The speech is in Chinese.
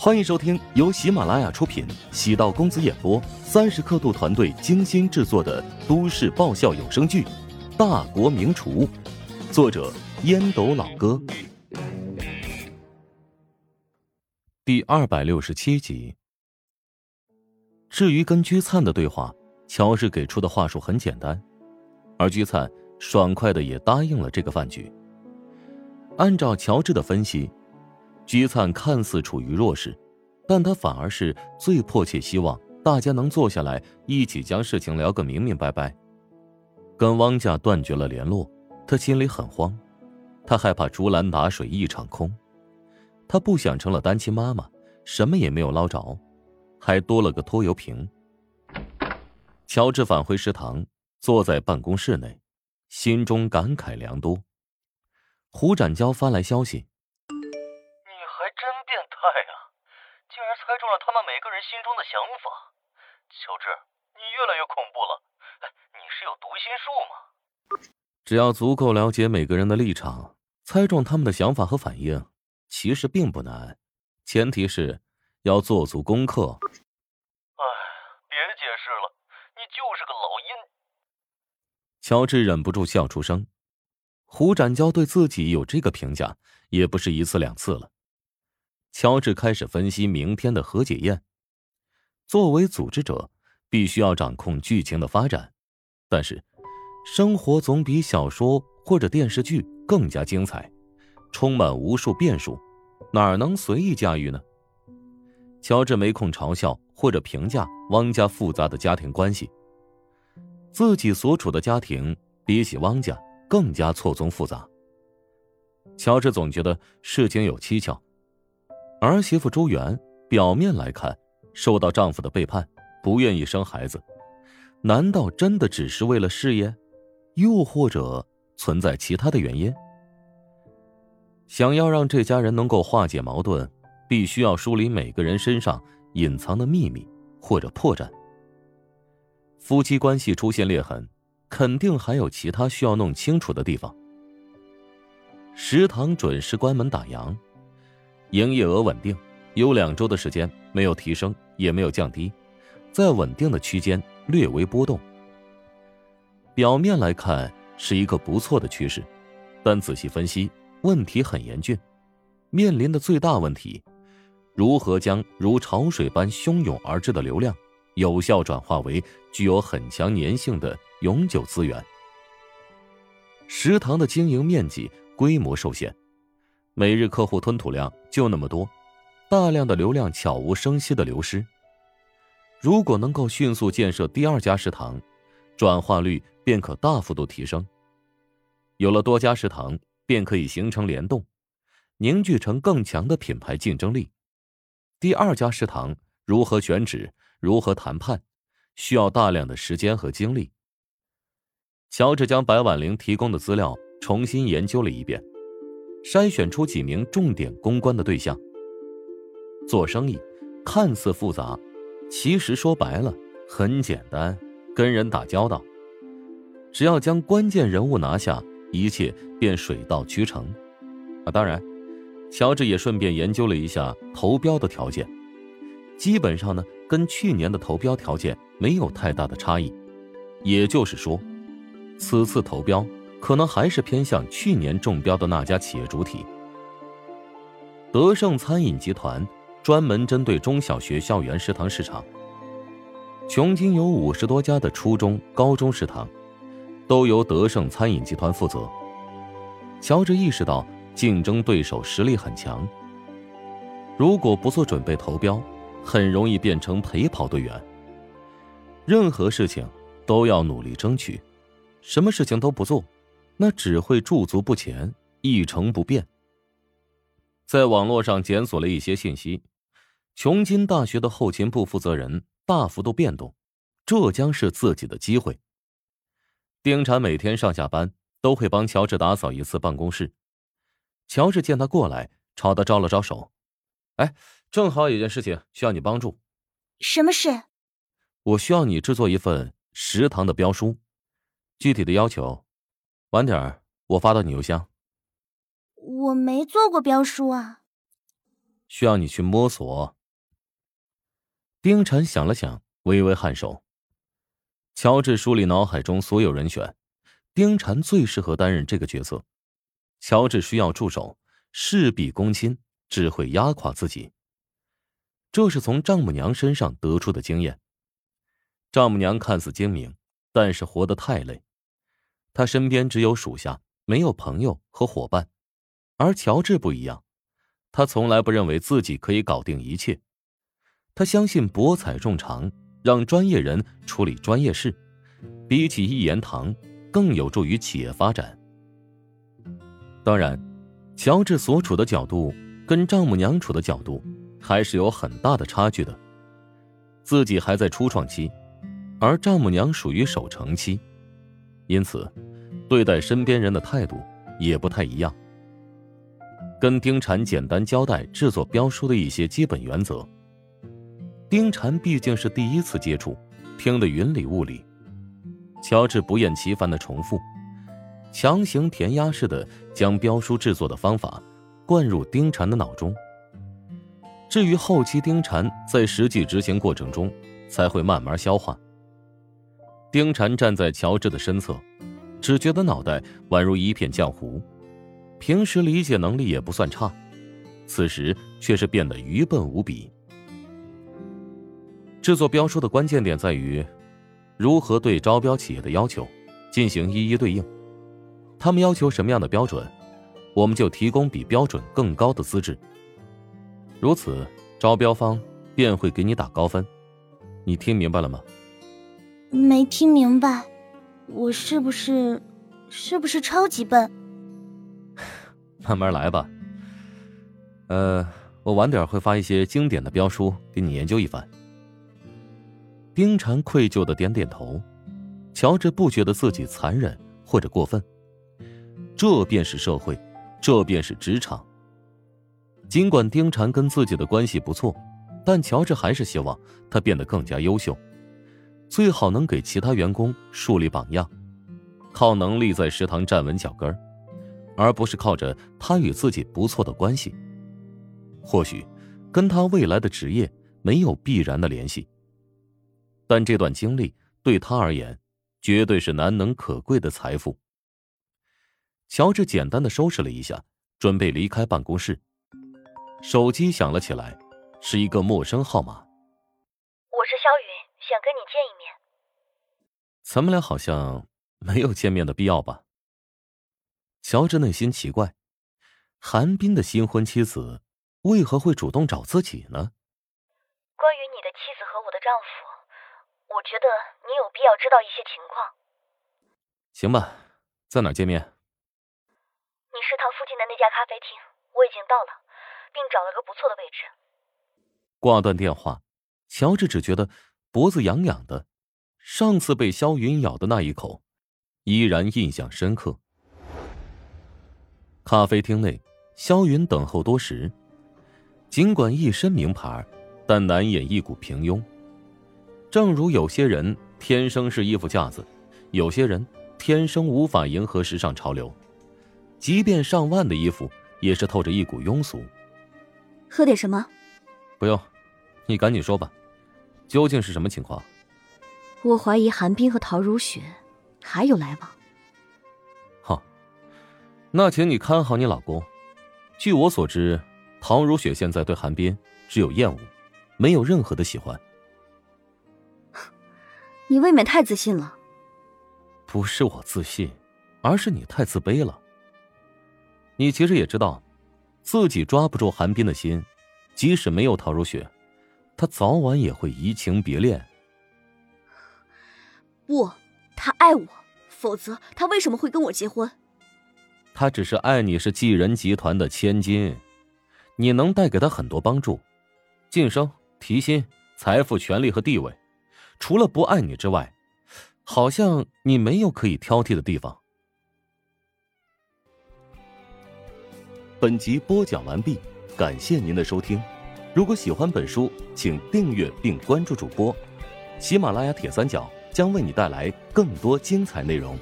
欢迎收听由喜马拉雅出品、喜道公子演播、三十刻度团队精心制作的都市爆笑有声剧《大国名厨》，作者烟斗老哥，第二百六十七集。至于跟居灿的对话，乔治给出的话术很简单，而居灿爽快的也答应了这个饭局。按照乔治的分析。居灿看似处于弱势，但他反而是最迫切希望大家能坐下来一起将事情聊个明明白白。跟汪家断绝了联络，他心里很慌，他害怕竹篮打水一场空，他不想成了单亲妈妈，什么也没有捞着，还多了个拖油瓶。乔治返回食堂，坐在办公室内，心中感慨良多。胡展娇发来消息。猜中了他们每个人心中的想法，乔治，你越来越恐怖了。哎你是有读心术吗？只要足够了解每个人的立场，猜中他们的想法和反应，其实并不难。前提是要做足功课。哎，别解释了，你就是个老阴。乔治忍不住笑出声。胡展娇对自己有这个评价，也不是一次两次了。乔治开始分析明天的和解宴。作为组织者，必须要掌控剧情的发展，但是，生活总比小说或者电视剧更加精彩，充满无数变数，哪能随意驾驭呢？乔治没空嘲笑或者评价汪家复杂的家庭关系，自己所处的家庭比起汪家更加错综复杂。乔治总觉得事情有蹊跷。儿媳妇朱媛表面来看，受到丈夫的背叛，不愿意生孩子，难道真的只是为了事业？又或者存在其他的原因？想要让这家人能够化解矛盾，必须要梳理每个人身上隐藏的秘密或者破绽。夫妻关系出现裂痕，肯定还有其他需要弄清楚的地方。食堂准时关门打烊。营业额稳定，有两周的时间没有提升，也没有降低，在稳定的区间，略微波动。表面来看是一个不错的趋势，但仔细分析，问题很严峻。面临的最大问题，如何将如潮水般汹涌而至的流量，有效转化为具有很强粘性的永久资源？食堂的经营面积规模受限。每日客户吞吐量就那么多，大量的流量悄无声息的流失。如果能够迅速建设第二家食堂，转化率便可大幅度提升。有了多家食堂，便可以形成联动，凝聚成更强的品牌竞争力。第二家食堂如何选址、如何谈判，需要大量的时间和精力。乔治将白婉玲提供的资料重新研究了一遍。筛选出几名重点公关的对象。做生意看似复杂，其实说白了很简单，跟人打交道，只要将关键人物拿下，一切便水到渠成。啊，当然，乔治也顺便研究了一下投标的条件，基本上呢跟去年的投标条件没有太大的差异，也就是说，此次投标。可能还是偏向去年中标的那家企业主体。德胜餐饮集团专门针对中小学校园食堂市场。琼京有五十多家的初中、高中食堂，都由德胜餐饮集团负责。乔治意识到竞争对手实力很强，如果不做准备投标，很容易变成陪跑队员。任何事情都要努力争取，什么事情都不做。那只会驻足不前，一成不变。在网络上检索了一些信息，琼金大学的后勤部负责人大幅度变动，这将是自己的机会。丁婵每天上下班都会帮乔治打扫一次办公室。乔治见他过来，朝他招了招手：“哎，正好有件事情需要你帮助。”“什么事？”“我需要你制作一份食堂的标书，具体的要求。”晚点儿，我发到你邮箱。我没做过标书啊。需要你去摸索。丁禅想了想，微微颔首。乔治梳理脑海中所有人选，丁禅最适合担任这个角色。乔治需要助手，事必躬亲，只会压垮自己。这是从丈母娘身上得出的经验。丈母娘看似精明，但是活得太累。他身边只有属下，没有朋友和伙伴。而乔治不一样，他从来不认为自己可以搞定一切。他相信博采众长，让专业人处理专业事，比起一言堂更有助于企业发展。当然，乔治所处的角度跟丈母娘处的角度还是有很大的差距的。自己还在初创期。而丈母娘属于守成期，因此，对待身边人的态度也不太一样。跟丁禅简单交代制作标书的一些基本原则。丁禅毕竟是第一次接触，听得云里雾里。乔治不厌其烦的重复，强行填鸭式的将标书制作的方法灌入丁禅的脑中。至于后期丁禅在实际执行过程中，才会慢慢消化。丁禅站在乔治的身侧，只觉得脑袋宛如一片浆糊。平时理解能力也不算差，此时却是变得愚笨无比。制作标书的关键点在于，如何对招标企业的要求进行一一对应。他们要求什么样的标准，我们就提供比标准更高的资质。如此，招标方便会给你打高分。你听明白了吗？没听明白，我是不是是不是超级笨？慢慢来吧。呃，我晚点会发一些经典的标书给你研究一番。丁禅愧疚的点点头。乔治不觉得自己残忍或者过分。这便是社会，这便是职场。尽管丁禅跟自己的关系不错，但乔治还是希望他变得更加优秀。最好能给其他员工树立榜样，靠能力在食堂站稳脚跟而不是靠着他与自己不错的关系。或许，跟他未来的职业没有必然的联系，但这段经历对他而言，绝对是难能可贵的财富。乔治简单的收拾了一下，准备离开办公室，手机响了起来，是一个陌生号码。我是肖云。想跟你见一面，咱们俩好像没有见面的必要吧？乔治内心奇怪，韩冰的新婚妻子为何会主动找自己呢？关于你的妻子和我的丈夫，我觉得你有必要知道一些情况。行吧，在哪见面？你食堂附近的那家咖啡厅，我已经到了，并找了个不错的位置。挂断电话，乔治只觉得。脖子痒痒的，上次被萧云咬的那一口，依然印象深刻。咖啡厅内，萧云等候多时，尽管一身名牌，但难掩一股平庸。正如有些人天生是衣服架子，有些人天生无法迎合时尚潮流，即便上万的衣服，也是透着一股庸俗。喝点什么？不用，你赶紧说吧。究竟是什么情况？我怀疑韩冰和陶如雪还有来往。好，那请你看好你老公。据我所知，陶如雪现在对韩冰只有厌恶，没有任何的喜欢。你未免太自信了。不是我自信，而是你太自卑了。你其实也知道，自己抓不住韩冰的心，即使没有陶如雪。他早晚也会移情别恋。不，他爱我，否则他为什么会跟我结婚？他只是爱你是济人集团的千金，你能带给他很多帮助，晋升、提薪、财富、权力和地位。除了不爱你之外，好像你没有可以挑剔的地方。本集播讲完毕，感谢您的收听。如果喜欢本书，请订阅并关注主播。喜马拉雅铁三角将为你带来更多精彩内容。